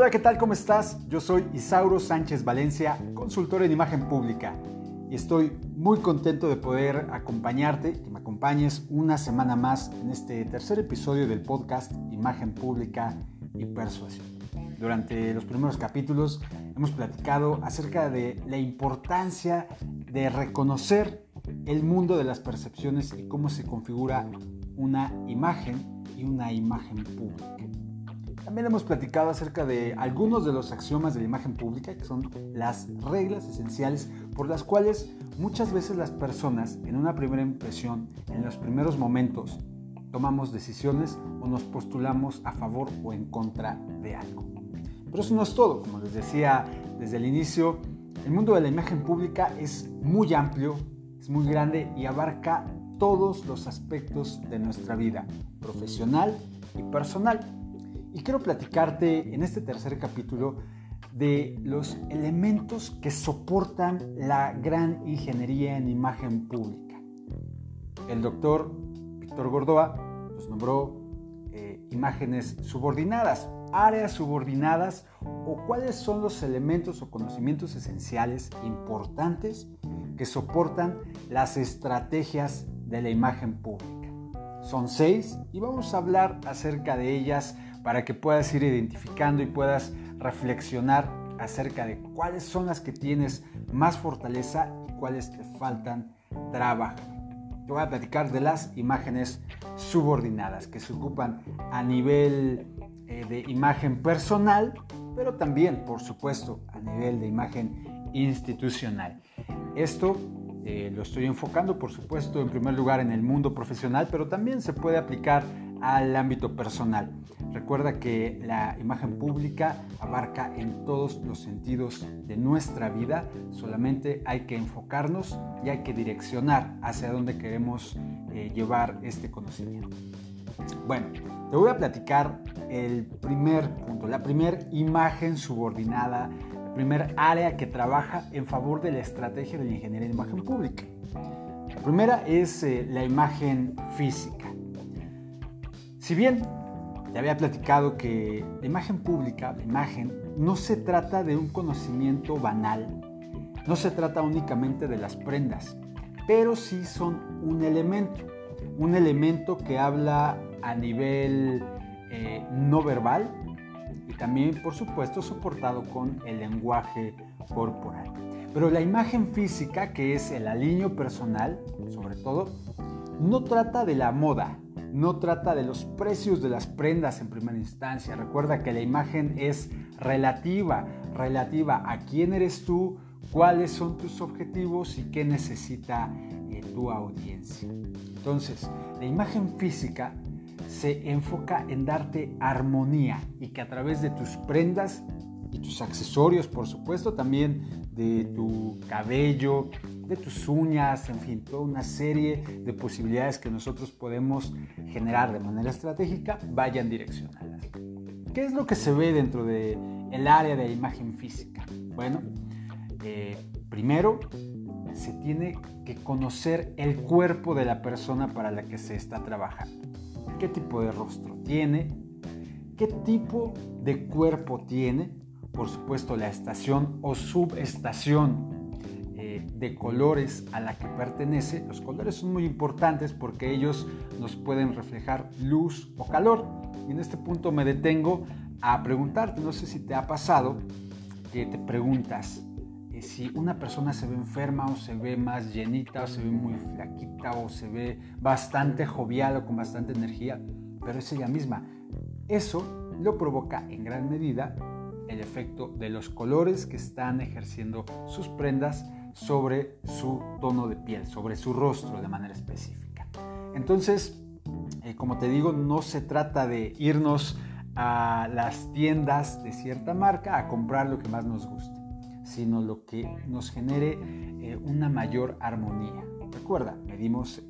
Hola, ¿qué tal? ¿Cómo estás? Yo soy Isauro Sánchez Valencia, consultor en imagen pública, y estoy muy contento de poder acompañarte, que me acompañes una semana más en este tercer episodio del podcast Imagen Pública y Persuasión. Durante los primeros capítulos hemos platicado acerca de la importancia de reconocer el mundo de las percepciones y cómo se configura una imagen y una imagen pública. También hemos platicado acerca de algunos de los axiomas de la imagen pública, que son las reglas esenciales por las cuales muchas veces las personas en una primera impresión, en los primeros momentos, tomamos decisiones o nos postulamos a favor o en contra de algo. Pero eso no es todo, como les decía desde el inicio, el mundo de la imagen pública es muy amplio, es muy grande y abarca todos los aspectos de nuestra vida, profesional y personal. Y quiero platicarte en este tercer capítulo de los elementos que soportan la gran ingeniería en imagen pública. El doctor Víctor Gordoa nos nombró eh, imágenes subordinadas, áreas subordinadas o cuáles son los elementos o conocimientos esenciales importantes que soportan las estrategias de la imagen pública. Son seis y vamos a hablar acerca de ellas para que puedas ir identificando y puedas reflexionar acerca de cuáles son las que tienes más fortaleza y cuáles te faltan trabajo. Te voy a platicar de las imágenes subordinadas que se ocupan a nivel eh, de imagen personal, pero también, por supuesto, a nivel de imagen institucional. Esto eh, lo estoy enfocando, por supuesto, en primer lugar en el mundo profesional, pero también se puede aplicar al ámbito personal. Recuerda que la imagen pública abarca en todos los sentidos de nuestra vida, solamente hay que enfocarnos y hay que direccionar hacia dónde queremos eh, llevar este conocimiento. Bueno, te voy a platicar el primer punto, la primera imagen subordinada primer área que trabaja en favor de la estrategia de la ingeniería de imagen pública. La primera es eh, la imagen física. Si bien te había platicado que la imagen pública, la imagen, no se trata de un conocimiento banal, no se trata únicamente de las prendas, pero sí son un elemento, un elemento que habla a nivel eh, no verbal, también por supuesto soportado con el lenguaje corporal. Pero la imagen física, que es el alineo personal, sobre todo, no trata de la moda, no trata de los precios de las prendas en primera instancia. Recuerda que la imagen es relativa, relativa a quién eres tú, cuáles son tus objetivos y qué necesita eh, tu audiencia. Entonces, la imagen física se enfoca en darte armonía y que a través de tus prendas y tus accesorios, por supuesto, también de tu cabello, de tus uñas, en fin, toda una serie de posibilidades que nosotros podemos generar de manera estratégica vayan direccionadas. ¿Qué es lo que se ve dentro del el área de imagen física? Bueno, eh, primero se tiene que conocer el cuerpo de la persona para la que se está trabajando qué tipo de rostro tiene, qué tipo de cuerpo tiene, por supuesto la estación o subestación de colores a la que pertenece. Los colores son muy importantes porque ellos nos pueden reflejar luz o calor. Y en este punto me detengo a preguntarte, no sé si te ha pasado, que te preguntas, si una persona se ve enferma o se ve más llenita o se ve muy flaquita o se ve bastante jovial o con bastante energía, pero es ella misma. Eso lo provoca en gran medida el efecto de los colores que están ejerciendo sus prendas sobre su tono de piel, sobre su rostro de manera específica. Entonces, eh, como te digo, no se trata de irnos a las tiendas de cierta marca a comprar lo que más nos guste sino lo que nos genere eh, una mayor armonía. Recuerda, medimos,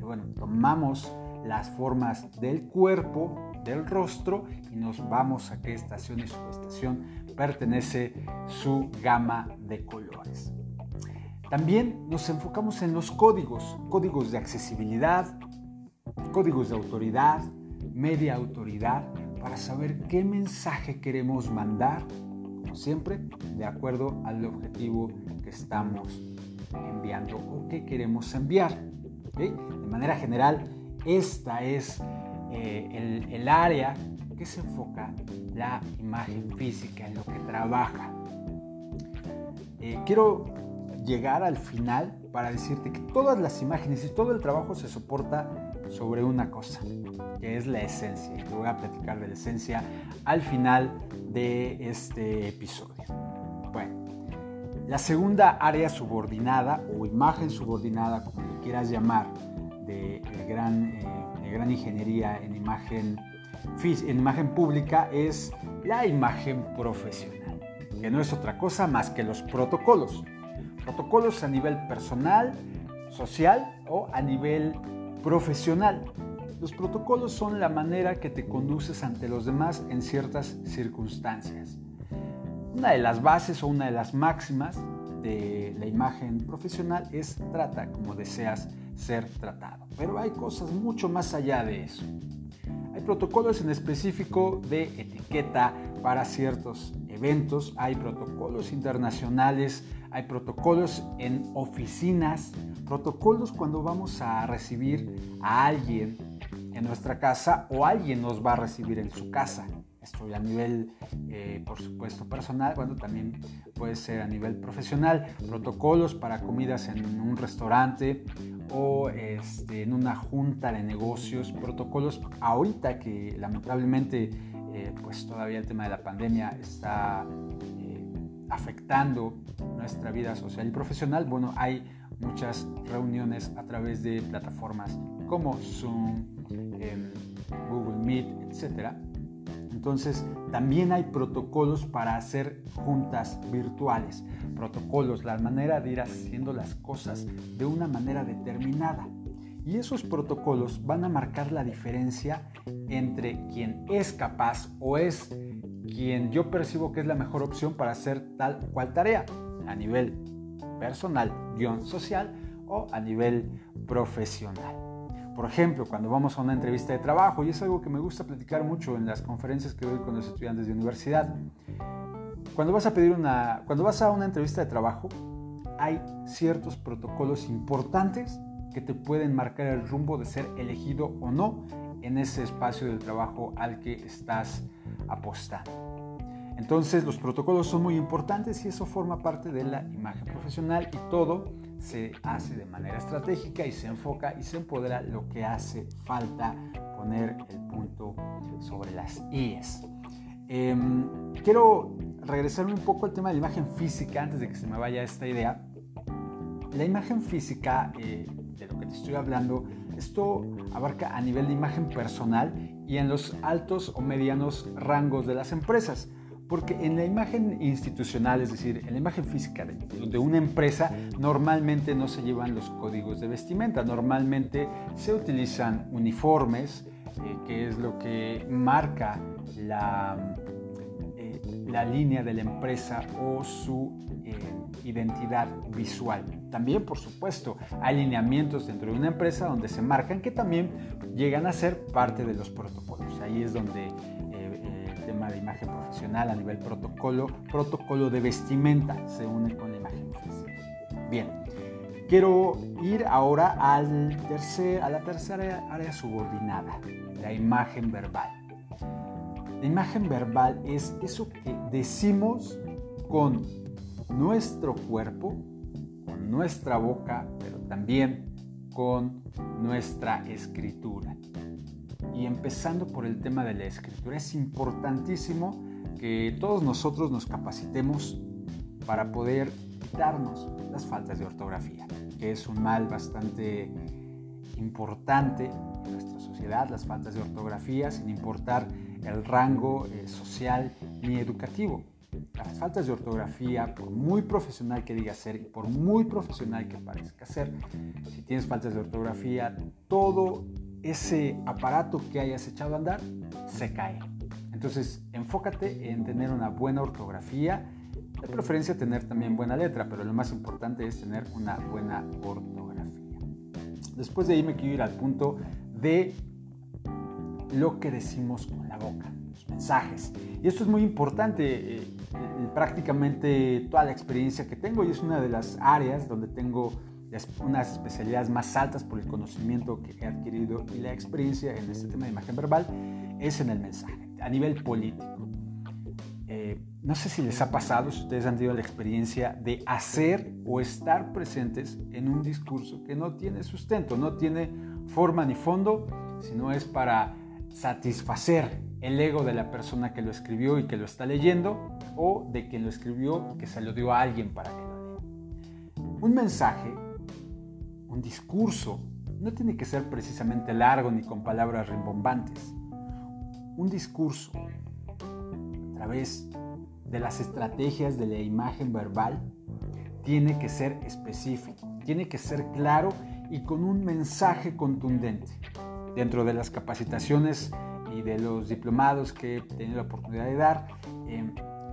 bueno, tomamos las formas del cuerpo, del rostro y nos vamos a qué estación y subestación pertenece su gama de colores. También nos enfocamos en los códigos, códigos de accesibilidad, códigos de autoridad, media autoridad, para saber qué mensaje queremos mandar, como siempre, de acuerdo al objetivo que estamos enviando o que queremos enviar. De manera general, esta es eh, el, área que se enfoca la imagen física, en lo que trabaja. Eh, quiero llegar al final para decirte que todas las imágenes y todo el trabajo se soporta sobre una cosa, que es la esencia. Y te voy a platicar de la esencia al final de este episodio. Bueno, la segunda área subordinada o imagen subordinada, como le quieras llamar, de, gran, eh, gran ingeniería en imagen, en imagen pública es la imagen profesional, que no es otra cosa más que los protocolos Protocolos a nivel personal, social o a nivel profesional. Los protocolos son la manera que te conduces ante los demás en ciertas circunstancias. Una de las bases o una de las máximas de la imagen profesional es trata como deseas ser tratado. Pero hay cosas mucho más allá de eso. Hay protocolos en específico de etiqueta para ciertos eventos, hay protocolos internacionales hay protocolos en oficinas, protocolos cuando vamos a recibir a alguien en nuestra casa o alguien nos va a recibir en su casa. Esto a nivel, eh, por supuesto, personal, bueno, también puede ser a nivel profesional. Protocolos para comidas en un restaurante o este, en una junta de negocios. Protocolos ahorita que lamentablemente, eh, pues todavía el tema de la pandemia está afectando nuestra vida social y profesional, bueno, hay muchas reuniones a través de plataformas como Zoom, em, Google Meet, etc. Entonces, también hay protocolos para hacer juntas virtuales. Protocolos, la manera de ir haciendo las cosas de una manera determinada. Y esos protocolos van a marcar la diferencia entre quien es capaz o es quien yo percibo que es la mejor opción para hacer tal cual tarea a nivel personal, guion social o a nivel profesional. Por ejemplo, cuando vamos a una entrevista de trabajo, y es algo que me gusta platicar mucho en las conferencias que doy con los estudiantes de universidad, cuando vas a pedir una, cuando vas a una entrevista de trabajo, hay ciertos protocolos importantes que te pueden marcar el rumbo de ser elegido o no en ese espacio de trabajo al que estás apostando. Entonces los protocolos son muy importantes y eso forma parte de la imagen profesional y todo se hace de manera estratégica y se enfoca y se empodera lo que hace falta poner el punto sobre las IES. Em, quiero regresarme un poco al tema de la imagen física antes de que se me vaya esta idea. La imagen física, eh, de lo que te estoy hablando, esto abarca a nivel de imagen personal y en los altos o medianos rangos de las empresas. Porque en la imagen institucional, es decir, en la imagen física de, una empresa, normalmente no se llevan los códigos de vestimenta, normalmente se utilizan uniformes, eh, que es lo que marca la, eh, la línea de la empresa o su eh, identidad visual. También, por supuesto, hay lineamientos dentro de una empresa donde se marcan que también llegan a ser parte de los protocolos. Ahí es donde eh, el tema de imagen profesional a nivel protocolo, protocolo de vestimenta se une con la imagen física. Bien, quiero ir ahora al tercer, a la tercera área subordinada, la imagen verbal. La imagen verbal es eso que decimos con nuestro cuerpo, nuestra boca, pero también con nuestra escritura. Y empezando por el tema de la escritura, es importantísimo que todos nosotros nos capacitemos para poder quitarnos las faltas de ortografía, que es un mal bastante importante en nuestra sociedad, las faltas de ortografía, sin importar el rango eh, social ni educativo las faltas de ortografía, por muy profesional que diga ser y por muy profesional que parezca ser, si tienes faltas de ortografía, todo ese aparato que hayas echado a andar se cae. Entonces, enfócate en tener una buena ortografía, de preferencia tener también buena letra, pero lo más importante es tener una buena ortografía. Después de ahí me quiero ir al punto de lo que decimos con la boca mensajes. Y esto es muy importante, eh, prácticamente toda la experiencia que tengo y es una de las áreas donde tengo unas especialidades más altas por el conocimiento que he adquirido y la experiencia en este tema de imagen verbal es en el mensaje, a nivel político. Eh, no sé si les ha pasado, si ustedes han tenido la experiencia de hacer o estar presentes en un discurso que no tiene sustento, no tiene forma ni fondo, sino es para satisfacer el ego de la persona que lo escribió y que lo está leyendo o de quien lo escribió y que se lo dio a alguien para que lo lea. Un mensaje, un discurso, no tiene que ser precisamente largo ni con palabras rimbombantes. Un discurso a través de las estrategias de la imagen verbal tiene que ser específico, tiene que ser claro y con un mensaje contundente. Dentro de las capacitaciones y de los diplomados que he tenido la oportunidad de dar, eh,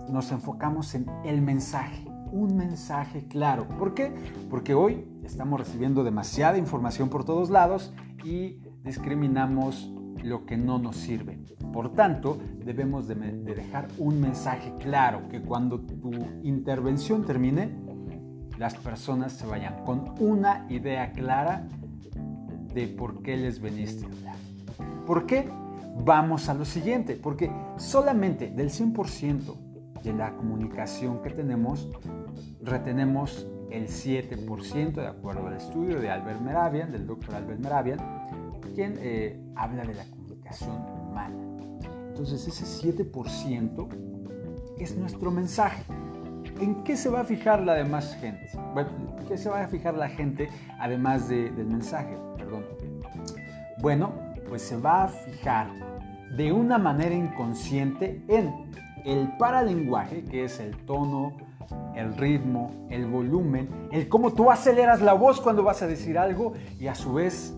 nos enfocamos en el mensaje, un mensaje claro. ¿Por qué? Porque hoy estamos recibiendo demasiada información por todos lados y discriminamos lo que no nos sirve. Por tanto, debemos de, de dejar un mensaje claro, que cuando tu intervención termine, las personas se vayan con una idea clara de por qué les veniste a hablar. ¿Por qué? Vamos a lo siguiente, porque solamente del 100% de la comunicación que tenemos, retenemos el 7%, de acuerdo al estudio de Albert Meravian, del doctor Albert Meravian, quien eh, habla de la comunicación humana. Entonces ese 7% es nuestro mensaje. ¿En qué se va a fijar la demás gente? ¿Qué se va a fijar la gente además del mensaje? Perdón. Bueno, pues se va a fijar de una manera inconsciente en el paralenguaje, que es el tono, el ritmo, el volumen, el cómo tú aceleras la voz cuando vas a decir algo y a su vez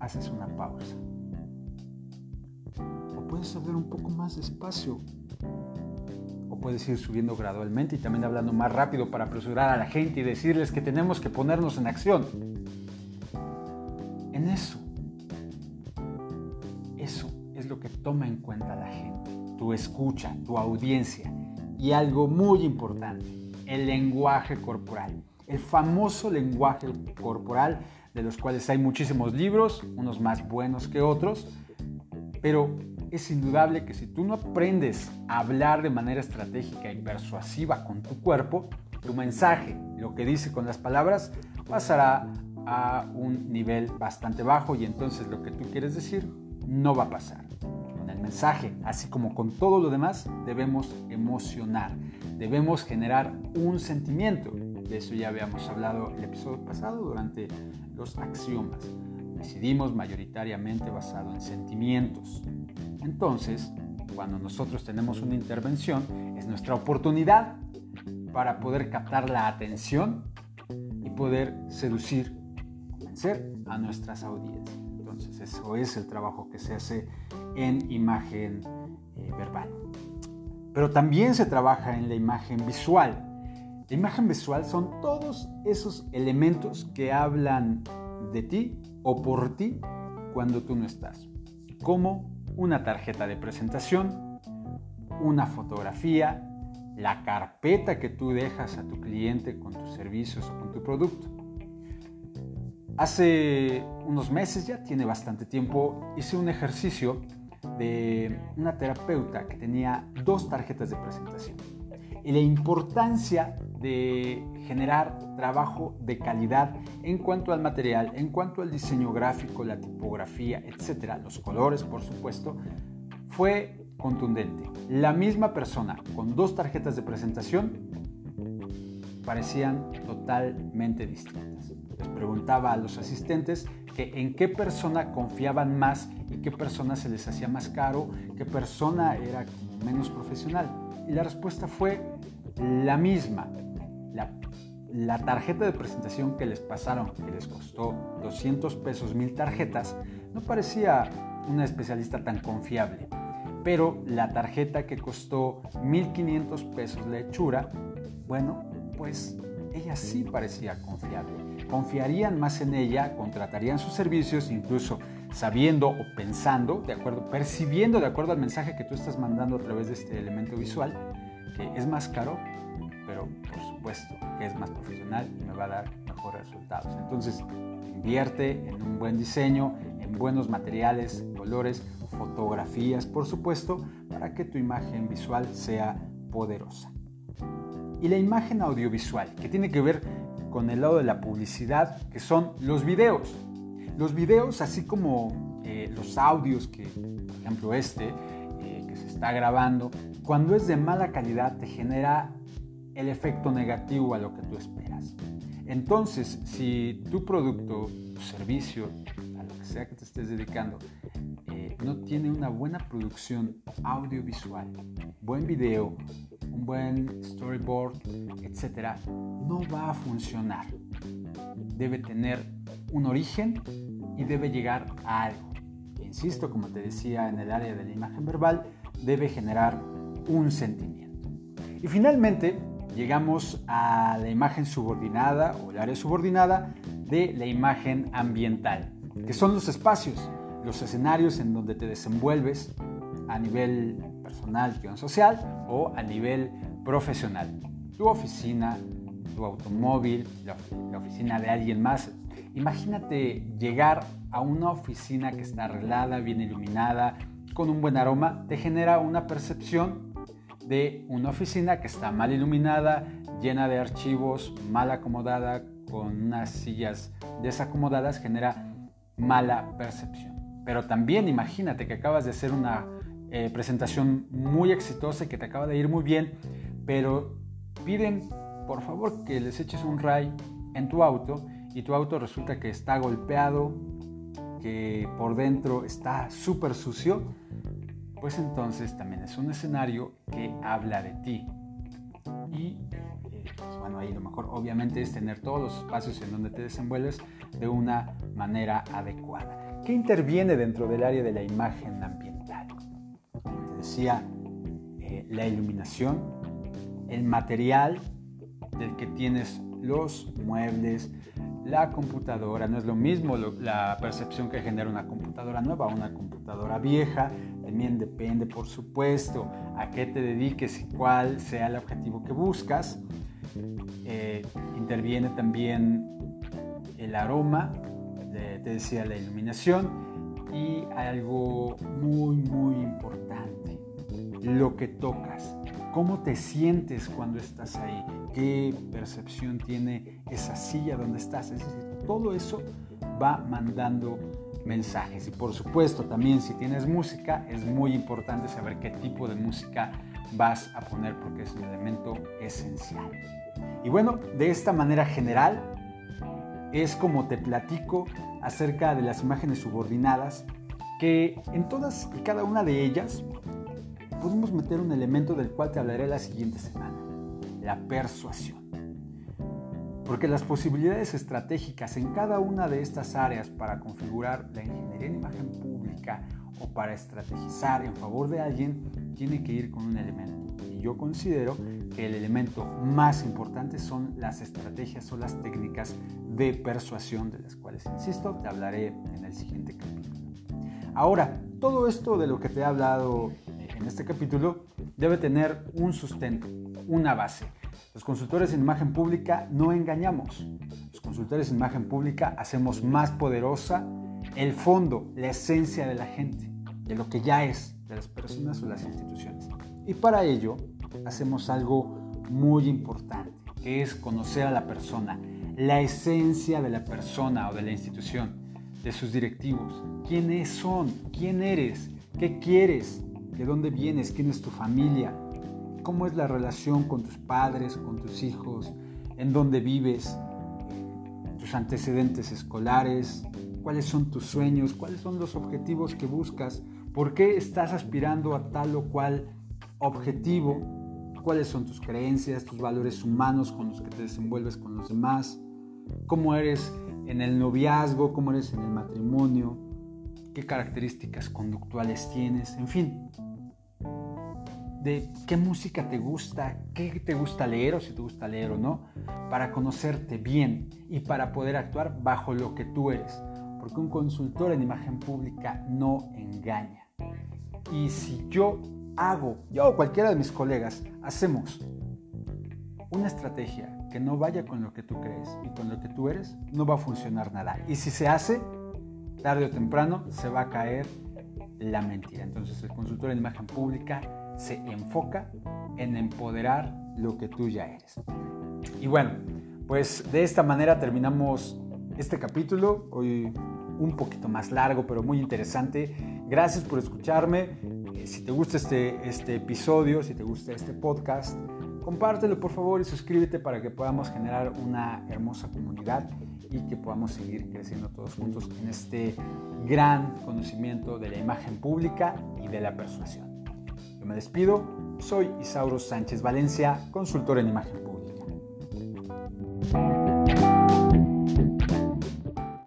haces una pausa. O puedes hablar un poco más despacio. O puedes ir subiendo gradualmente y también hablando más rápido para apresurar a la gente y decirles que tenemos que ponernos en acción. En eso. Es lo que toma en cuenta la gente tu escucha, tu audiencia. Y algo muy importante, el lenguaje corporal. El famoso lenguaje corporal, de los cuales hay muchísimos libros, unos más buenos que otros, pero es indudable que si tú no aprendes a hablar de manera estratégica y persuasiva con tu cuerpo, tu mensaje, lo que dice con las palabras, pasará a un nivel bastante bajo y entonces lo que tú quieres decir no va a pasar mensaje, así como con todo lo demás, debemos emocionar, debemos generar un sentimiento. De eso ya habíamos hablado el episodio pasado durante los axiomas. Decidimos mayoritariamente basado en sentimientos. Entonces, cuando nosotros tenemos una intervención, es nuestra oportunidad para poder captar la atención y poder seducir, convencer a nuestras audiencias. Eso es el trabajo que se hace en imagen eh, verbal. Pero también se trabaja en la imagen visual. La imagen visual son todos esos elementos que hablan de ti o por ti cuando tú no estás. Como una tarjeta de presentación, una fotografía, la carpeta que tú dejas a tu cliente con tus servicios o con tu producto. Hace unos meses, ya tiene bastante tiempo, hice un ejercicio de una terapeuta que tenía dos tarjetas de presentación. Y la importancia de generar trabajo de calidad en cuanto al material, en cuanto al diseño gráfico, la tipografía, etcétera, los colores, por supuesto, fue contundente. La misma persona con dos tarjetas de presentación parecían totalmente distintas. Les preguntaba a los asistentes que en qué persona confiaban más y qué persona se les hacía más caro, qué persona era menos profesional. Y la respuesta fue la misma. La, la tarjeta de presentación que les pasaron, que les costó 200 pesos, mil tarjetas, no parecía una especialista tan confiable. Pero la tarjeta que costó 1500 pesos la hechura, bueno, pues ella sí parecía confiable. confiarían más en ella, contratarían sus servicios, incluso sabiendo o pensando, de acuerdo, percibiendo de acuerdo al mensaje que tú estás mandando a través de este elemento visual, que es más caro, pero por supuesto que es más profesional y me va a dar mejores resultados. Entonces, invierte en un buen diseño, en buenos materiales, colores, fotografías, por supuesto, para que tu imagen visual sea poderosa. Y la imagen audiovisual, que tiene que ver con el lado de la publicidad, que son los videos. Los videos, así como eh, los audios, que por ejemplo este, eh, que se está grabando, cuando es de mala calidad te genera el efecto negativo a lo que tú esperas. Entonces, si tu producto, tu servicio, a lo que sea que te estés dedicando, eh, no tiene una buena producción audiovisual, buen video, un buen storyboard, etc., no va a funcionar. Debe tener un origen y debe llegar a algo. Insisto, como te decía en el área de la imagen verbal, debe generar un sentimiento. Y finalmente, llegamos a la imagen subordinada o el área subordinada de la imagen ambiental, que son los espacios, los escenarios en donde te desenvuelves a nivel personal, social o a nivel profesional. Tu oficina, tu automóvil, la, la oficina de alguien más. Imagínate llegar a una oficina que está arreglada, bien iluminada, con un buen aroma, te genera una percepción de una oficina que está mal iluminada, llena de archivos, mal acomodada, con unas sillas desacomodadas, genera mala percepción. Pero también imagínate que acabas de hacer una eh, presentación muy exitosa que te acaba de ir muy bien, pero piden por favor que les eches un ray en tu auto y tu auto resulta que está golpeado, que por dentro está súper sucio, pues entonces también es un escenario que habla de ti. Y eh, pues bueno, ahí lo mejor obviamente es tener todos los espacios en donde te desenvuelves de una manera adecuada. ¿Qué interviene dentro del área de la imagen ambiental? Decía, eh, la iluminación, el material del que tienes los muebles, la computadora, no es lo mismo la percepción que genera una computadora nueva o una computadora vieja, también depende por supuesto a qué te dediques y cuál sea el objetivo que buscas. Eh, interviene también el aroma, te decía la iluminación y algo muy muy importante, lo que tocas cómo te sientes cuando estás ahí, qué percepción tiene esa silla donde estás. Es decir, todo eso va mandando mensajes. Y por supuesto, también si tienes música, es muy importante saber qué tipo de música vas a poner porque es un elemento esencial. Y bueno, de esta manera general, es como te platico acerca de las imágenes subordinadas, que en todas y cada una de ellas podemos meter un elemento del cual te hablaré la siguiente semana, la persuasión. Porque las posibilidades estratégicas en cada una de estas áreas para configurar la ingeniería en imagen pública o para estrategizar en favor de alguien tiene que ir con un elemento. Y yo considero que el elemento más importante son las estrategias o las técnicas de persuasión de las cuales, insisto, te hablaré en el siguiente capítulo. Ahora, todo esto de lo que te he hablado en este capítulo debe tener un sustento, una base. Los consultores en imagen pública no engañamos. Los consultores en imagen pública hacemos más poderosa el fondo, la esencia de la gente, de lo que ya es, de las personas o las instituciones. Y para ello hacemos algo muy importante, que es conocer a la persona, la esencia de la persona o de la institución, de sus directivos, quiénes son, quién eres, qué quieres, de dónde vienes, quién es tu familia, cómo es la relación con tus padres, con tus hijos, en dónde vives, tus antecedentes escolares, cuáles son tus sueños, cuáles son los objetivos que buscas, por qué estás aspirando a tal o cual objetivo, cuáles son tus creencias, tus valores humanos con los que te desenvuelves con los demás, cómo eres en el noviazgo, cómo eres en el matrimonio, qué características conductuales tienes, en fin. De qué música te gusta, qué te gusta leer o si te gusta leer o no, para conocerte bien y para poder actuar bajo lo que tú eres. Porque un consultor en imagen pública no engaña. Y si yo hago, yo o cualquiera de mis colegas, hacemos una estrategia que no vaya con lo que tú crees y con lo que tú eres, no va a funcionar nada. Y si se hace, tarde o temprano se va a caer la mentira. Entonces el consultor en imagen pública se enfoca en empoderar lo que tú ya eres. Y bueno, pues de esta manera terminamos este capítulo, hoy un poquito más largo, pero muy interesante. Gracias por escucharme. Eh, si te gusta este, este episodio, si te gusta este podcast, compártelo por favor y suscríbete para que podamos generar una hermosa comunidad y que podamos seguir creciendo todos juntos en este gran conocimiento de la imagen pública y de la persuasión. Me despido, soy Isauro Sánchez Valencia, consultor en imagen.